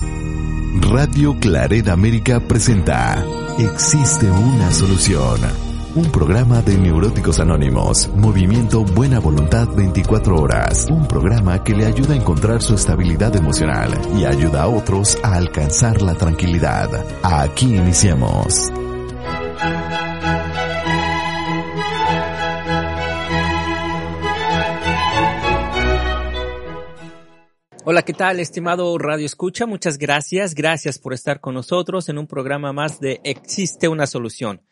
Radio Claret América presenta Existe una solución. Un programa de Neuróticos Anónimos, Movimiento Buena Voluntad 24 horas. Un programa que le ayuda a encontrar su estabilidad emocional y ayuda a otros a alcanzar la tranquilidad. Aquí iniciamos. Hola, ¿qué tal, estimado Radio Escucha? Muchas gracias. Gracias por estar con nosotros en un programa más de Existe una solución.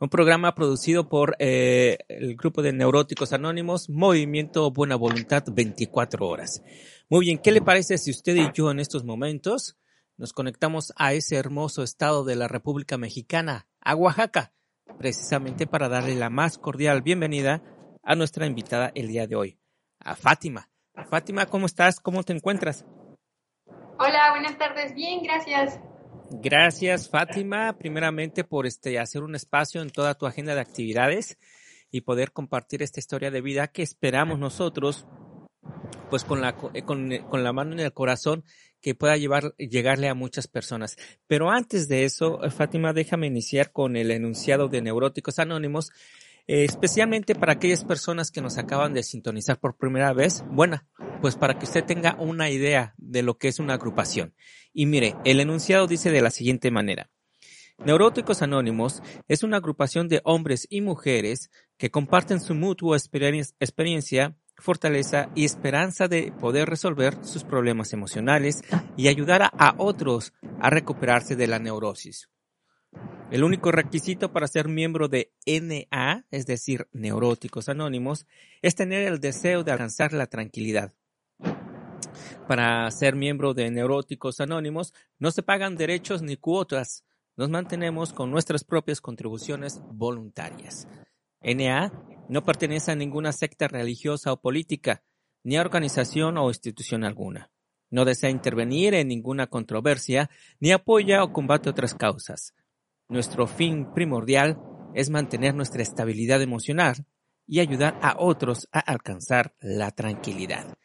Un programa producido por eh, el grupo de Neuróticos Anónimos, Movimiento Buena Voluntad 24 horas. Muy bien, ¿qué le parece si usted y yo en estos momentos nos conectamos a ese hermoso estado de la República Mexicana, a Oaxaca, precisamente para darle la más cordial bienvenida a nuestra invitada el día de hoy, a Fátima. Fátima, ¿cómo estás? ¿Cómo te encuentras? Hola, buenas tardes. Bien, gracias. Gracias, Fátima, primeramente por este hacer un espacio en toda tu agenda de actividades y poder compartir esta historia de vida que esperamos nosotros, pues con la, con, con la mano en el corazón, que pueda llevar, llegarle a muchas personas. Pero antes de eso, Fátima, déjame iniciar con el enunciado de Neuróticos Anónimos, eh, especialmente para aquellas personas que nos acaban de sintonizar por primera vez. Bueno, pues para que usted tenga una idea de lo que es una agrupación. Y mire, el enunciado dice de la siguiente manera. Neuróticos Anónimos es una agrupación de hombres y mujeres que comparten su mutua experiencia, fortaleza y esperanza de poder resolver sus problemas emocionales y ayudar a otros a recuperarse de la neurosis. El único requisito para ser miembro de NA, es decir, Neuróticos Anónimos, es tener el deseo de alcanzar la tranquilidad. Para ser miembro de Neuróticos Anónimos no se pagan derechos ni cuotas, nos mantenemos con nuestras propias contribuciones voluntarias. NA no pertenece a ninguna secta religiosa o política, ni a organización o institución alguna. No desea intervenir en ninguna controversia, ni apoya o combate otras causas. Nuestro fin primordial es mantener nuestra estabilidad emocional y ayudar a otros a alcanzar la tranquilidad.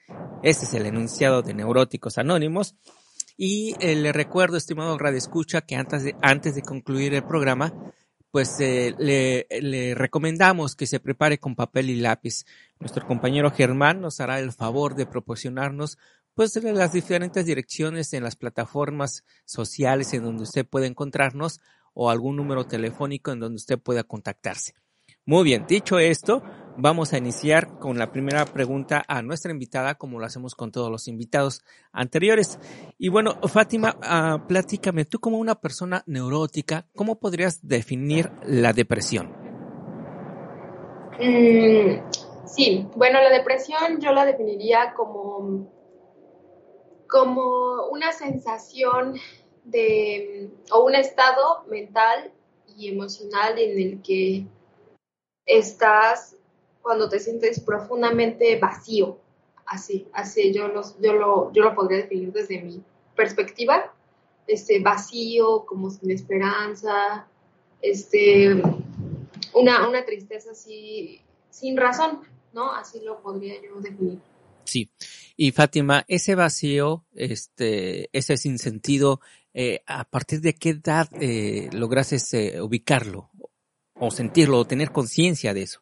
Este es el enunciado de Neuróticos Anónimos. Y eh, le recuerdo, estimado Radio Escucha, que antes de, antes de concluir el programa, pues eh, le, le, recomendamos que se prepare con papel y lápiz. Nuestro compañero Germán nos hará el favor de proporcionarnos pues las diferentes direcciones en las plataformas sociales en donde usted puede encontrarnos o algún número telefónico en donde usted pueda contactarse. Muy bien, dicho esto, vamos a iniciar con la primera pregunta a nuestra invitada, como lo hacemos con todos los invitados anteriores. Y bueno, Fátima, uh, platícame, tú como una persona neurótica, ¿cómo podrías definir la depresión? Mm, sí, bueno, la depresión yo la definiría como, como una sensación de, o un estado mental y emocional en el que estás cuando te sientes profundamente vacío. Así, así yo, los, yo, lo, yo lo podría definir desde mi perspectiva. Este vacío, como sin esperanza, este, una, una tristeza así, sin razón, ¿no? Así lo podría yo definir. Sí. Y Fátima, ese vacío, este, ese sinsentido, eh, ¿a partir de qué edad eh, lograses eh, ubicarlo o sentirlo o tener conciencia de eso?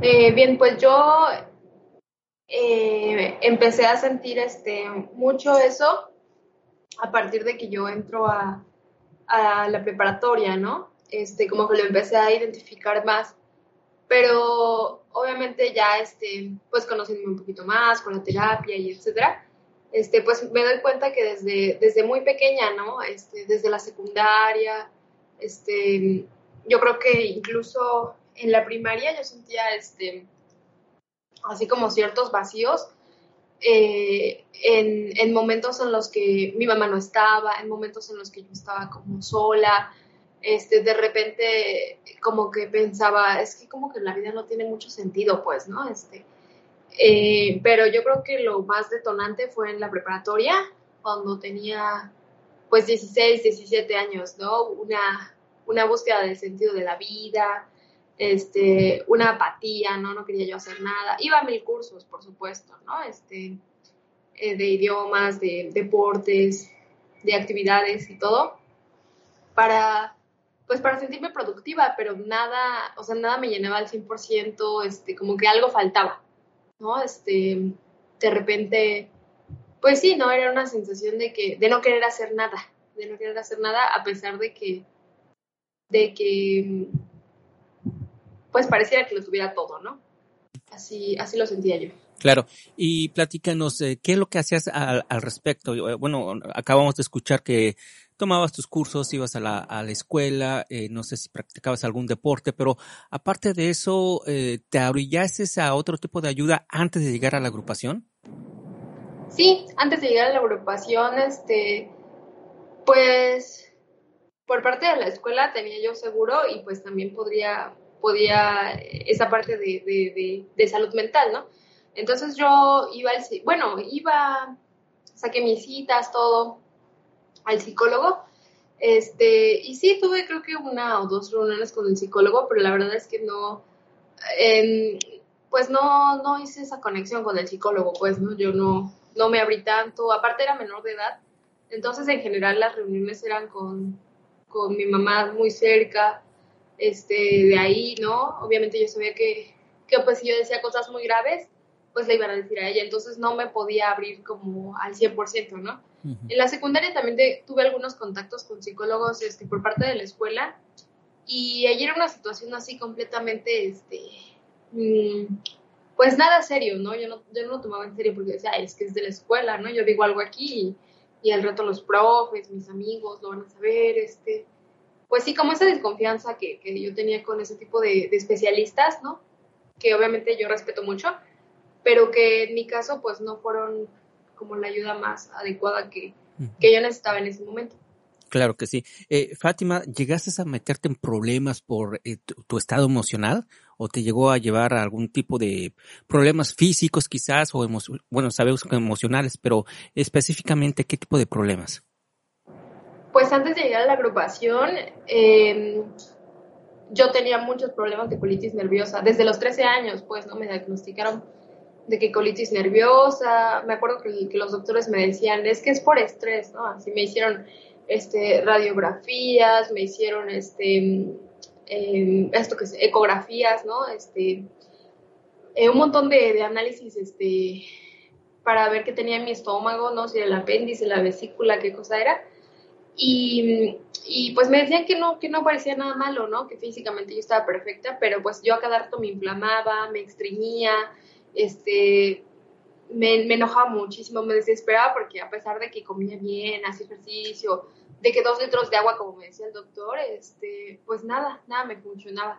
Eh, bien, pues yo eh, empecé a sentir este, mucho eso a partir de que yo entro a, a la preparatoria, ¿no? Este, como que lo empecé a identificar más pero obviamente ya este pues conociéndome un poquito más con la terapia y etcétera este pues me doy cuenta que desde desde muy pequeña no este desde la secundaria este yo creo que incluso en la primaria yo sentía este así como ciertos vacíos eh, en, en, momentos en los que mi mamá no estaba, en momentos en los que yo estaba como sola, este, de repente como que pensaba, es que como que la vida no tiene mucho sentido, pues, ¿no? Este, eh, pero yo creo que lo más detonante fue en la preparatoria, cuando tenía pues 16, 17 años, ¿no? Una, una búsqueda del sentido de la vida, este, una apatía, ¿no? No quería yo hacer nada. Iba a mil cursos, por supuesto, ¿no? Este, eh, de idiomas, de deportes, de actividades y todo, para, pues para sentirme productiva, pero nada, o sea, nada me llenaba al 100%, este, como que algo faltaba, ¿no? Este, de repente, pues sí, ¿no? Era una sensación de que, de no querer hacer nada, de no querer hacer nada a pesar de que, de que, pues pareciera que lo tuviera todo, ¿no? Así, así lo sentía yo. Claro, y platícanos, eh, ¿qué es lo que hacías al, al, respecto? Bueno, acabamos de escuchar que tomabas tus cursos, ibas a la, a la escuela, eh, no sé si practicabas algún deporte, pero aparte de eso, eh, ¿te abrillaste a otro tipo de ayuda antes de llegar a la agrupación? Sí, antes de llegar a la agrupación, este, pues por parte de la escuela tenía yo seguro y pues también podría, podía esa parte de, de, de salud mental, ¿no? Entonces yo iba al, bueno, iba, saqué mis citas, todo, al psicólogo. Este, y sí, tuve creo que una o dos reuniones con el psicólogo, pero la verdad es que no, pues no, no hice esa conexión con el psicólogo, pues, ¿no? Yo no, no me abrí tanto, aparte era menor de edad, entonces en general las reuniones eran con, con mi mamá muy cerca, este, de ahí, ¿no? Obviamente yo sabía que, que pues si yo decía cosas muy graves, pues le iban a decir a ella, entonces no me podía abrir como al 100%, ¿no? En la secundaria también tuve algunos contactos con psicólogos este, por parte de la escuela y ayer era una situación así completamente, este, mm, pues nada serio, ¿no? Yo, ¿no? yo no lo tomaba en serio porque decía, es que es de la escuela, ¿no? Yo digo algo aquí y, al rato los profes, mis amigos lo van a saber, este, pues sí, como esa desconfianza que, que yo tenía con ese tipo de, de especialistas, ¿no? Que obviamente yo respeto mucho, pero que en mi caso pues no fueron como la ayuda más adecuada que, que yo necesitaba en ese momento. Claro que sí. Eh, Fátima, ¿llegaste a meterte en problemas por eh, tu, estado emocional o te llegó a llevar a algún tipo de problemas físicos quizás o bueno, sabemos que emocionales, pero específicamente qué tipo de problemas? Pues antes de llegar a la agrupación, eh, yo tenía muchos problemas de colitis nerviosa. Desde los 13 años, pues, ¿no? Me diagnosticaron de que colitis nerviosa, me acuerdo que, los doctores me decían, es que es por estrés, ¿no? Así me hicieron este, radiografías, me hicieron este, em, esto que es ecografías, ¿no? Este, eh, un montón de, análisis este, para ver qué tenía en mi estómago, ¿no? Si era el apéndice, la vesícula, qué cosa era. Y, pues me decían que no, que no parecía nada malo, ¿no? Que físicamente yo estaba perfecta, pero pues yo a cada rato me inflamaba, me estreñía, este, me, me, enojaba muchísimo, me desesperaba porque a pesar de que comía bien, hacía ejercicio, de que dos litros de agua, como me decía el doctor, este, pues nada, nada me funcionaba.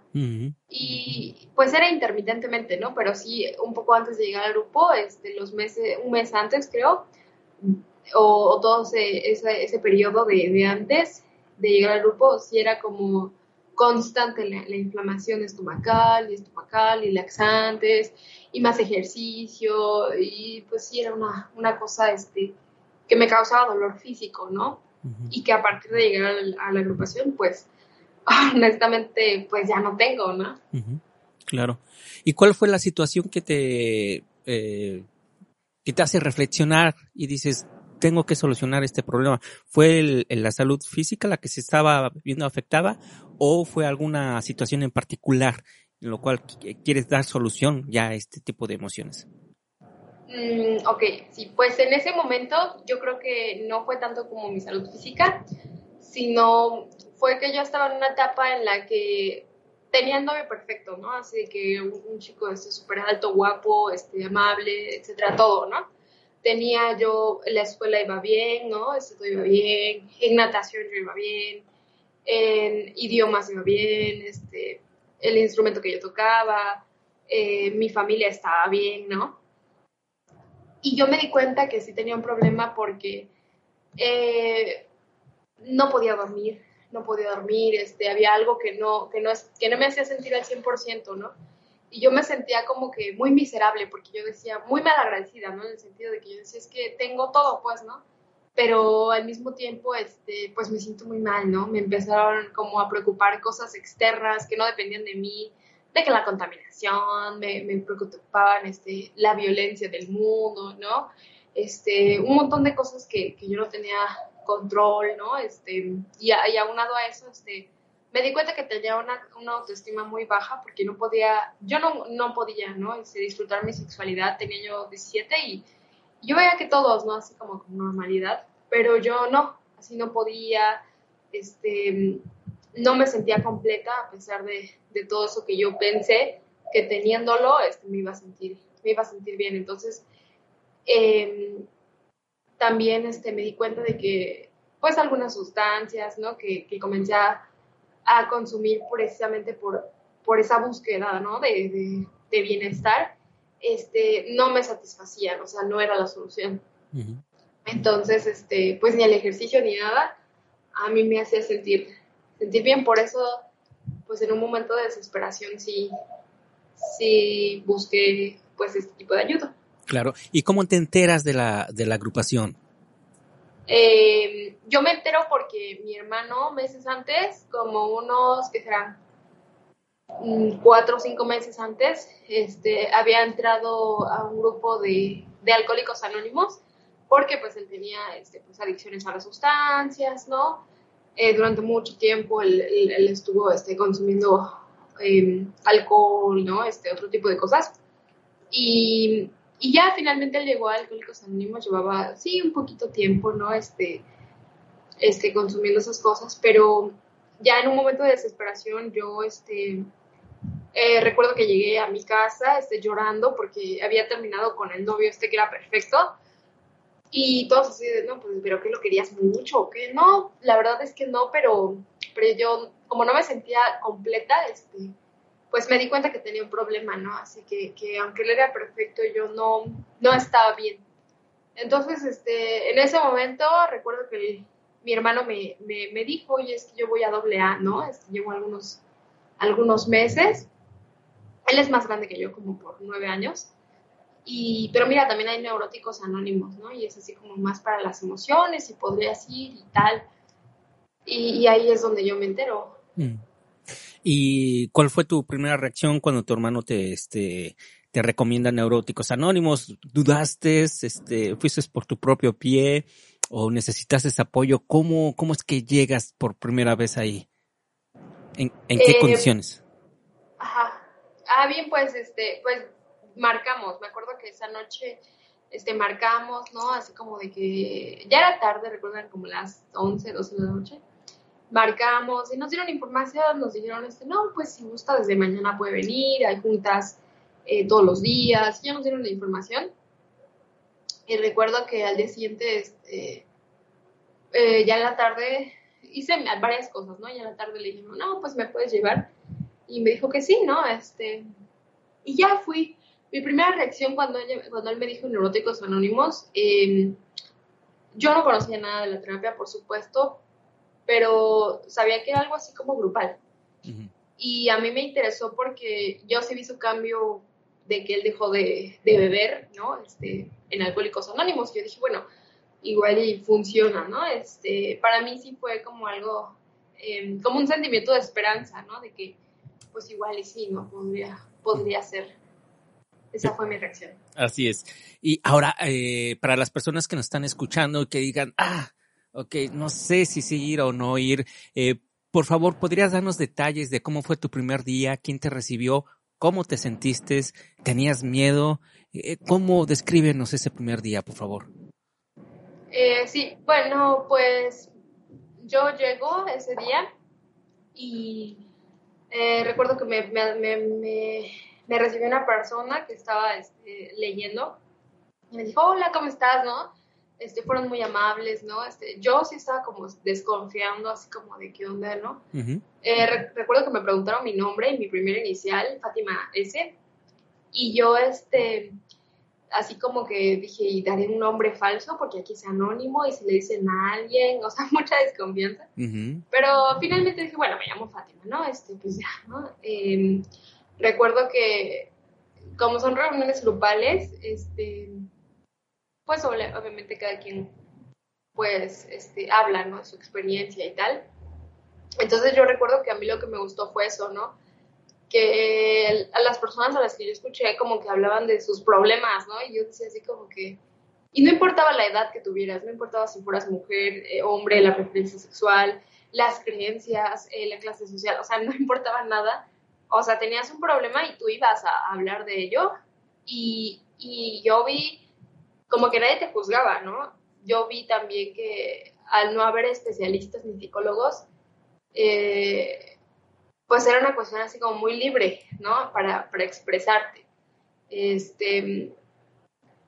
Y pues era intermitentemente, ¿no? Pero sí, un poco antes de llegar al grupo, este, los meses, un mes antes creo, o, todo ese, ese, ese periodo de, de, antes de llegar al grupo, sí era como constante la, la inflamación estomacal y estomacal y laxantes y más ejercicio y pues sí era una, una cosa este, que me causaba dolor físico, ¿no? Y que a partir de llegar a la, agrupación, pues honestamente, pues ya no tengo, ¿no? Claro. ¿Y cuál fue la situación que te, eh, que te hace reflexionar y dices, tengo que solucionar este problema? ¿Fue el, la salud física la que se estaba viendo afectada o fue alguna situación en particular en lo cual quieres dar solución ya a este tipo de emociones. Mm, ok, sí, pues en ese momento yo creo que no fue tanto como mi salud física, sino fue que yo estaba en una etapa en la que tenía el novio perfecto, ¿no? Así que un, chico este súper alto, guapo, este, amable, etcétera, todo, ¿no? Tenía yo, la escuela iba bien, ¿no? Esto iba bien, en natación yo iba bien, en idiomas iba bien, este, el instrumento que yo tocaba, eh, mi familia estaba bien, ¿no? y yo me di cuenta que sí tenía un problema porque eh, no podía dormir, no podía dormir, este, había algo que no, que no, que no me hacía sentir al 100%, ¿no? Y yo me sentía como que muy miserable porque yo decía, muy mal agradecida, ¿no? En el sentido de que yo decía, es que tengo todo, pues, ¿no? Pero al mismo tiempo, este, pues me siento muy mal, ¿no? Me empezaron como a preocupar cosas externas que no dependían de mí, de que la contaminación, me, me preocupaban, este, la violencia del mundo, ¿no? Este, un montón de cosas que, que yo no tenía control, ¿no? Este, y, y aunado a eso, este, me di cuenta que tenía una, una, autoestima muy baja porque no podía, yo no, no podía, ¿no? Este, disfrutar mi sexualidad, tenía yo 17 y yo veía que todos, ¿no? Así como con normalidad, pero yo no, así no podía, este, no me sentía completa a pesar de, de todo eso que yo pensé que teniéndolo, este, me iba a sentir, me iba a sentir bien. Entonces, eh, también este, me di cuenta de que, pues, algunas sustancias, ¿no? Que, que comencé a, consumir precisamente por, por esa búsqueda, ¿no? De, de, bienestar, este, no me satisfacían, o sea, no era la solución. Uh -huh. Entonces, este, pues, ni el ejercicio ni nada, a mí me hacía sentir, sentir bien, por eso, pues, en un momento de desesperación sí, sí busqué, pues, este tipo de ayuda. Claro. ¿Y cómo te enteras de la, de la agrupación? Eh, yo me entero porque mi hermano meses antes, como unos, que serán? Cuatro o cinco meses antes, este, había entrado a un grupo de, de alcohólicos anónimos porque pues él tenía este, pues, adicciones a las sustancias, ¿no? Eh, durante mucho tiempo él, estuvo este, consumiendo eh, alcohol, ¿no? Este, otro tipo de cosas. Y y ya finalmente él llegó a Alcohólicos Anónimos, llevaba, sí, un poquito tiempo, ¿no? Este, este, consumiendo esas cosas, pero ya en un momento de desesperación yo, este, eh, recuerdo que llegué a mi casa, este, llorando porque había terminado con el novio este que era perfecto, y todos así de, no, pues, pero que lo querías mucho, o no, la verdad es que no, pero, pero yo, como no me sentía completa, este, pues me di cuenta que tenía un problema, ¿no? Así que, que aunque él era perfecto, yo no, no estaba bien. Entonces, este, en ese momento recuerdo que mi hermano me, me, me, dijo, oye, es que yo voy a doble A, ¿no? Este, llevo algunos, algunos meses. Él es más grande que yo, como por nueve años. Y, pero mira, también hay neuróticos anónimos, ¿no? Y es así como más para las emociones y podrías ir y tal. Y, y ahí es donde yo me entero. Mm. ¿Y cuál fue tu primera reacción cuando tu hermano te, este, te recomienda neuróticos anónimos? ¿Dudaste? Este, ¿Fuiste por tu propio pie? ¿O necesitas ese apoyo? ¿Cómo, cómo es que llegas por primera vez ahí? ¿En, en qué eh, condiciones? Ajá. Ah, bien, pues, este, pues, marcamos. Me acuerdo que esa noche, este, marcamos, ¿no? Así como de que ya era tarde, recuerdan como las 11, 12 de la noche marcamos y nos dieron información, nos dijeron, este, no, pues si gusta desde mañana puede venir, hay juntas eh, todos los días, ya nos dieron la información. Y recuerdo que al día siguiente, este, eh, ya en la tarde, hice varias cosas, ¿no? Ya en la tarde le dije, no, pues me puedes llevar. Y me dijo que sí, ¿no? Este, y ya fui. Mi primera reacción cuando, cuando él me dijo neuróticos anónimos, eh, yo no conocía nada de la terapia, por supuesto, pero sabía que era algo así como grupal. Uh -huh. Y a mí me interesó porque yo sí vi su cambio de que él dejó de, de beber, ¿no? Este, en Alcohólicos Anónimos. Yo dije, bueno, igual y funciona, ¿no? Este, para mí sí fue como algo, eh, como un sentimiento de esperanza, ¿no? De que, pues igual y sí, ¿no? Podría, podría ser. Esa fue mi reacción. Así es. Y ahora, eh, para las personas que nos están escuchando y que digan, ah, Ok, no sé si sí ir o no ir. Eh, por favor, ¿podrías darnos detalles de cómo fue tu primer día? ¿Quién te recibió? ¿Cómo te sentiste? ¿Tenías miedo? Eh, ¿Cómo descríbenos ese primer día, por favor? Eh, sí, bueno, pues yo llego ese día y eh, recuerdo que me, me, me, me, recibió una persona que estaba este, leyendo y me dijo, hola, ¿cómo estás? ¿No? este, fueron muy amables, ¿no? Este, yo sí estaba como desconfiando, así como de qué onda, ¿no? Uh -huh. eh, re recuerdo que me preguntaron mi nombre y mi primer inicial, Fátima S. Y yo, este, así como que dije, y daré un nombre falso porque aquí es anónimo y se le dicen a alguien, o sea, mucha desconfianza. Pero finalmente dije, bueno, me llamo Fátima, ¿no? Este, pues ya, ¿no? Em, recuerdo que como son reuniones grupales, este, pues obviamente cada quien pues este, habla, ¿no? Su experiencia y tal. Entonces yo recuerdo que a mí lo que me gustó fue eso, ¿no? Que a las personas a las que yo escuché como que hablaban de sus problemas, ¿no? Y yo decía así como que... Y no importaba la edad que tuvieras, no importaba si fueras mujer, eh, hombre, la preferencia sexual, las creencias, eh, la clase social, o sea, no importaba nada. O sea, tenías un problema y tú ibas a hablar de ello. Y, y yo vi como que nadie te juzgaba, ¿no? Yo vi también que al no haber especialistas ni psicólogos, eh, pues era una cuestión así como muy libre, ¿no? Para, para expresarte. Este,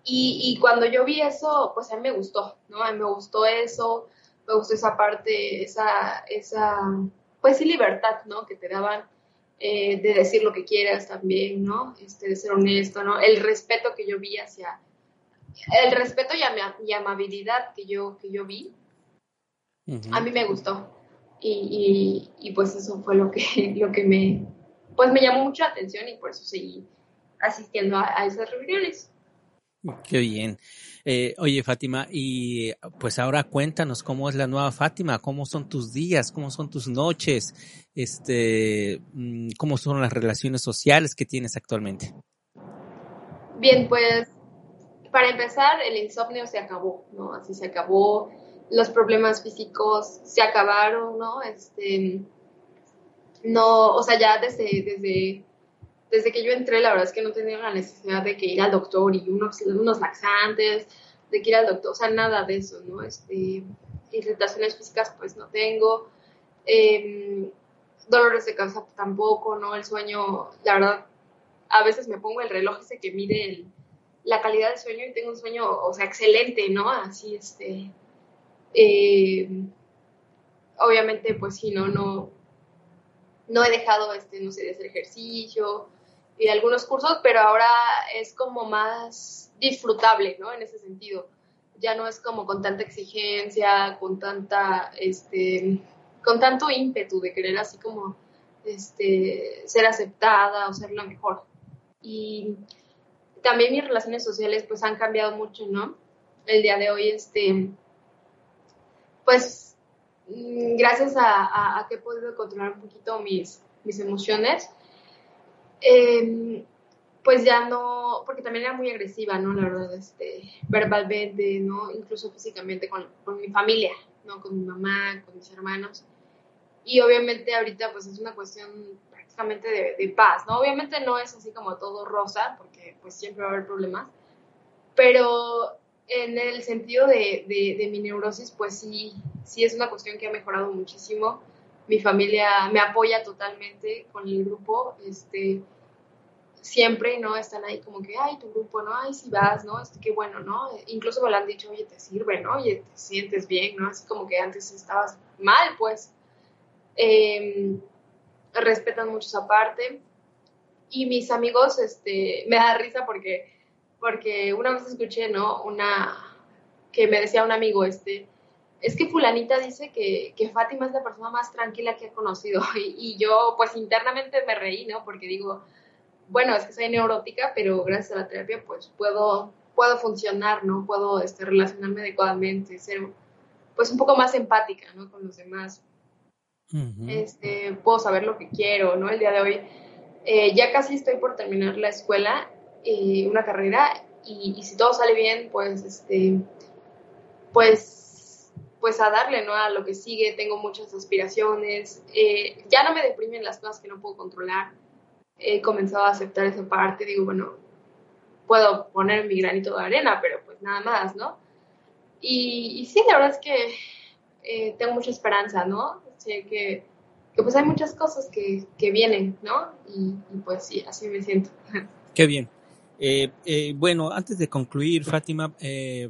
y, y, cuando yo vi eso, pues a mí me gustó, ¿no? A mí me gustó eso, me gustó esa parte, esa, esa, pues sí, libertad, ¿no? Que te daban eh, de decir lo que quieras también, ¿no? Este, de ser honesto, ¿no? El respeto que yo vi hacia, el respeto y, amabilidad que yo, que yo vi, a mí me gustó. Y, y, pues eso fue lo que, lo que me, pues me llamó mucha atención y por eso seguí asistiendo a, esas reuniones. Qué bien. Eh, oye, Fátima, y pues ahora cuéntanos cómo es la nueva Fátima, cómo son tus días, cómo son tus noches, este, mm, cómo son las relaciones sociales que tienes actualmente. Bien, pues para empezar, el insomnio se acabó, ¿no? Así se acabó, los problemas físicos se acabaron, ¿no? Este, no, o sea, ya desde, desde, desde que yo entré, la verdad es que no tenía la necesidad de que ir al doctor y unos, unos laxantes, de que ir al doctor, o sea, nada de eso, ¿no? Este, irritaciones físicas, pues no tengo. Em, dolores de cabeza tampoco, ¿no? El sueño, la verdad, a veces me pongo el reloj ese que mide el, la calidad del sueño y tengo un sueño, o sea, excelente, ¿no? Así, este, eh, obviamente, pues sí, no, no, no he dejado, este, no sé, de hacer ejercicio y algunos cursos, pero ahora es como más disfrutable, ¿no? En ese sentido. Ya no es como con tanta exigencia, con tanta, este, con tanto ímpetu de querer así como, este, ser aceptada o ser la mejor. Y también mis relaciones sociales pues han cambiado mucho, ¿no? El día de hoy, este, pues mm, gracias a, que he podido controlar un poquito mis, mis emociones, em, pues ya no, porque también era muy agresiva, ¿no? La verdad, este, verbalmente, ¿no? Incluso físicamente con, con mi familia, ¿no? Con mi mamá, con mis hermanos. Y obviamente ahorita pues es una cuestión de, paz, ¿no? Obviamente no es así como todo rosa, porque pues siempre va a haber problemas, pero en el sentido de, de, mi neurosis, pues sí, sí es una cuestión que ha mejorado muchísimo. Mi familia me apoya totalmente con el grupo, este, siempre, ¿no? Están ahí como que, ay, tu grupo, ¿no? Ay, si vas, ¿no? Este, qué bueno, ¿no? Incluso me lo han dicho, oye, te sirve, ¿no? Oye, te sientes bien, ¿no? Así como que antes estabas mal, pues. Eh, respetan mucho esa parte. Y mis amigos, este, me da risa porque, porque una vez escuché, ¿no? Una, que me decía un amigo, este, es que fulanita dice que, que Fátima es la persona más tranquila que ha conocido. Y, y, yo, pues, internamente me reí, ¿no? Porque digo, bueno, es que soy neurótica, pero gracias a la terapia, pues, puedo, puedo funcionar, ¿no? Puedo, este, relacionarme adecuadamente, ser, pues, un poco más empática, ¿no? Con los demás este, puedo saber lo que quiero, ¿no? El día de hoy eh, ya casi estoy por terminar la escuela, eh, una carrera, y, si todo sale bien, pues, este, pues, pues a darle, ¿no? A lo que sigue, tengo muchas aspiraciones, eh, ya no me deprimen las cosas que no puedo controlar, he comenzado a aceptar esa parte, digo, bueno, puedo poner mi granito de arena, pero pues nada más, ¿no? Y, y sí, la verdad es que tengo mucha esperanza, ¿no? sé que, pues hay muchas cosas que, que vienen, ¿no? Y, pues sí, así me siento. Qué bien. Eh, eh, bueno, antes de concluir, Fátima, eh,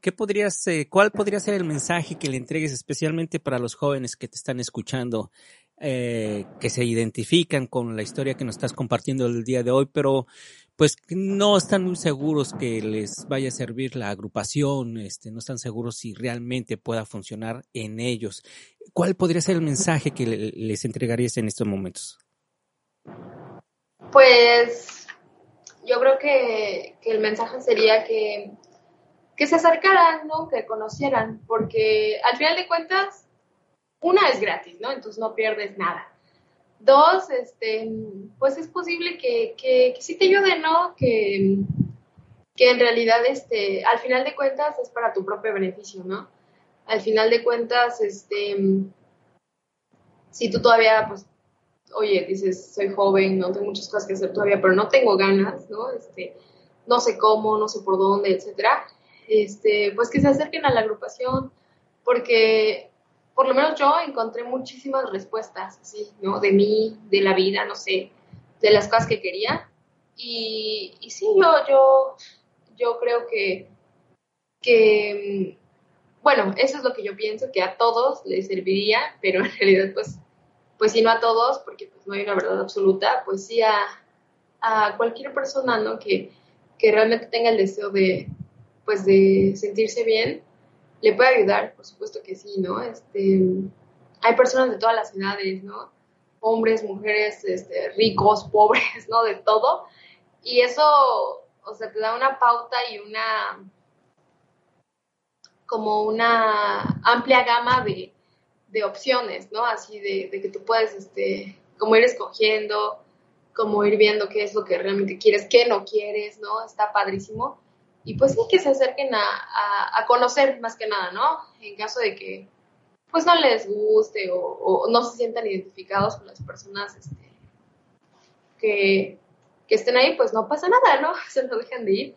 ¿qué podrías, ¿cuál podría ser el mensaje que le entregues especialmente para los jóvenes que te están escuchando, que se identifican con la historia que nos estás compartiendo el día de hoy, pero, pues no están muy seguros que les vaya a servir la agrupación, este, no están seguros si realmente pueda funcionar en ellos. ¿Cuál podría ser el mensaje que les entregarías en estos momentos? Pues yo creo que, el mensaje sería que, que se acercaran, ¿no? Que conocieran, porque al final de cuentas, una es gratis, ¿no? Entonces no pierdes nada. Dos, este, pues es posible que, que, sí te ayude, ¿no? Que, que en realidad, este, al final de cuentas es para tu propio beneficio, ¿no? Al final de cuentas, este, si tú todavía, pues, oye, dices, soy joven, no tengo muchas cosas que hacer todavía, pero no tengo ganas, ¿no? Este, no sé cómo, no sé por dónde, etcétera, este, pues que se acerquen a la agrupación, porque por lo menos yo encontré muchísimas respuestas, así, ¿no? De mí, de la vida, no sé, de las cosas que quería. Y, y sí, yo, yo, yo creo que, que, bueno, eso es lo que yo pienso, que a todos les serviría, pero en realidad, pues, pues sí, no a todos, porque pues, no hay una verdad absoluta, pues sí a, a cualquier persona, ¿no? Que, que realmente tenga el deseo de, pues, de sentirse bien le puede ayudar, por supuesto que sí, ¿no? Este, hay personas de todas las edades, ¿no? Hombres, mujeres, este, ricos, pobres, ¿no? De todo. Y eso, o sea, te da una pauta y una, como una amplia gama de, de opciones, ¿no? Así de, que tú puedes, este, como ir escogiendo, como ir viendo qué es lo que realmente quieres, qué no quieres, ¿no? Está padrísimo y pues sí que se acerquen a, a, conocer más que nada, ¿no? En caso de que pues no les guste o, no se sientan identificados con las personas este, que, que, estén ahí, pues no pasa nada, ¿no? Se lo dejan de ir.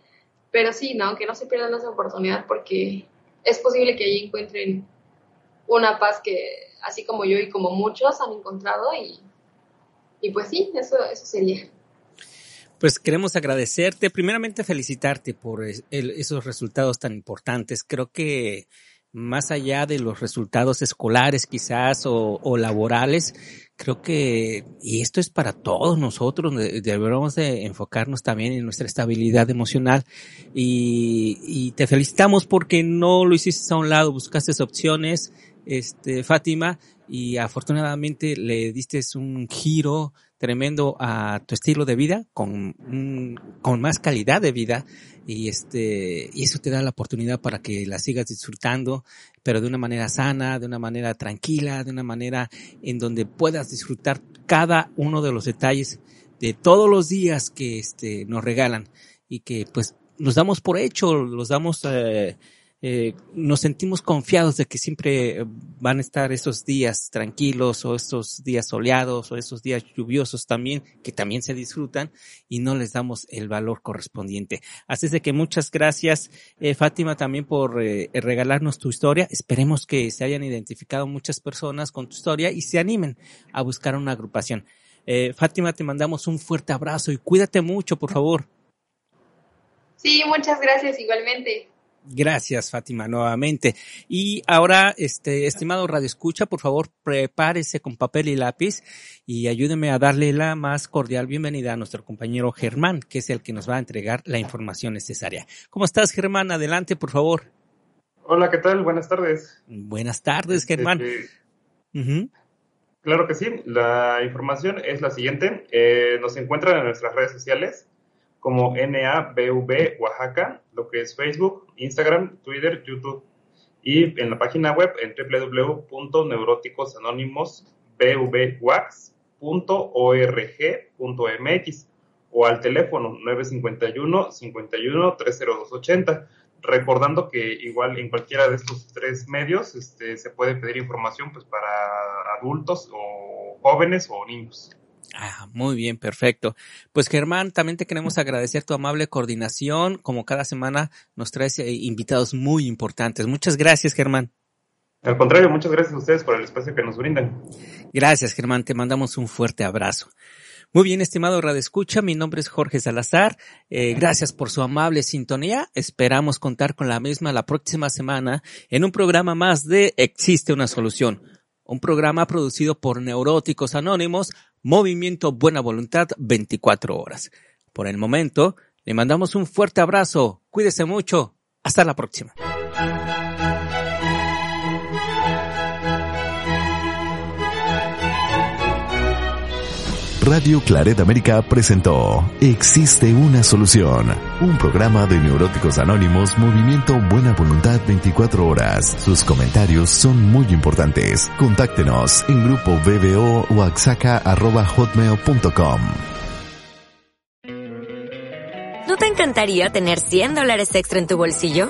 Pero sí, ¿no? Que no se pierdan esa oportunidad porque es posible que allí encuentren una paz que así como yo y como muchos han encontrado y, y pues sí, eso, eso sería. Pues queremos agradecerte, primeramente felicitarte por esos resultados tan importantes. Creo que más allá de los resultados escolares quizás o, laborales, creo que, y esto es para todos nosotros, deberíamos de enfocarnos también en nuestra estabilidad emocional y, y te felicitamos porque no lo hiciste a un lado, buscaste opciones, este, Fátima, y afortunadamente le diste un giro tremendo a tu estilo de vida con, con más calidad de vida y este y eso te da la oportunidad para que la sigas disfrutando pero de una manera sana de una manera tranquila de una manera en donde puedas disfrutar cada uno de los detalles de todos los días que este nos regalan y que pues nos damos por hecho los damos eh, eh, nos sentimos confiados de que siempre van a estar esos días tranquilos o esos días soleados o esos días lluviosos también, que también se disfrutan y no les damos el valor correspondiente. Así es de que muchas gracias, eh, Fátima, también por eh, regalarnos tu historia. Esperemos que se hayan identificado muchas personas con tu historia y se animen a buscar una agrupación. Fátima, te mandamos un fuerte abrazo y cuídate mucho, por favor. Sí, muchas gracias igualmente. Gracias, Fátima, nuevamente. Y ahora, este, estimado Radio Escucha, por favor, prepárese con papel y lápiz y ayúdeme a darle la más cordial bienvenida a nuestro compañero Germán, que es el que nos va a entregar la información necesaria. ¿Cómo estás, Germán? Adelante, por favor. Hola, ¿qué tal? Buenas tardes. Buenas tardes, este, Germán. Claro que sí. La información es la siguiente. Eh, nos encuentran en nuestras redes sociales como NABV Oaxaca, lo que es Facebook, Instagram, Twitter, YouTube y en la página web en www.neuróticosanónimosbvwax.org.mx o al teléfono 951 51 30280 recordando que igual en cualquiera de estos tres medios este, se puede pedir información pues para adultos o jóvenes o niños. Ah, muy bien, perfecto. Pues Germán, también te queremos agradecer tu amable coordinación. Como cada semana nos traes eh, invitados muy importantes. Muchas gracias, Germán. Al contrario, muchas gracias a ustedes por el espacio que nos brindan. Gracias, Germán. Te mandamos un fuerte abrazo. Muy bien, estimado Radio Escucha, mi nombre es Jorge Salazar. Eh, gracias por su amable sintonía. Esperamos contar con la misma la próxima semana en un programa más de Existe una solución. Un programa producido por Neuróticos Anónimos Movimiento Buena Voluntad 24 horas. Por el momento, le mandamos un fuerte abrazo. Cuídese mucho. Hasta la próxima. Radio Claret América presentó Existe una solución, un programa de neuróticos anónimos Movimiento Buena Voluntad 24 horas. Sus comentarios son muy importantes. Contáctenos en grupo BBO. ¿No te encantaría tener 100 dólares extra en tu bolsillo?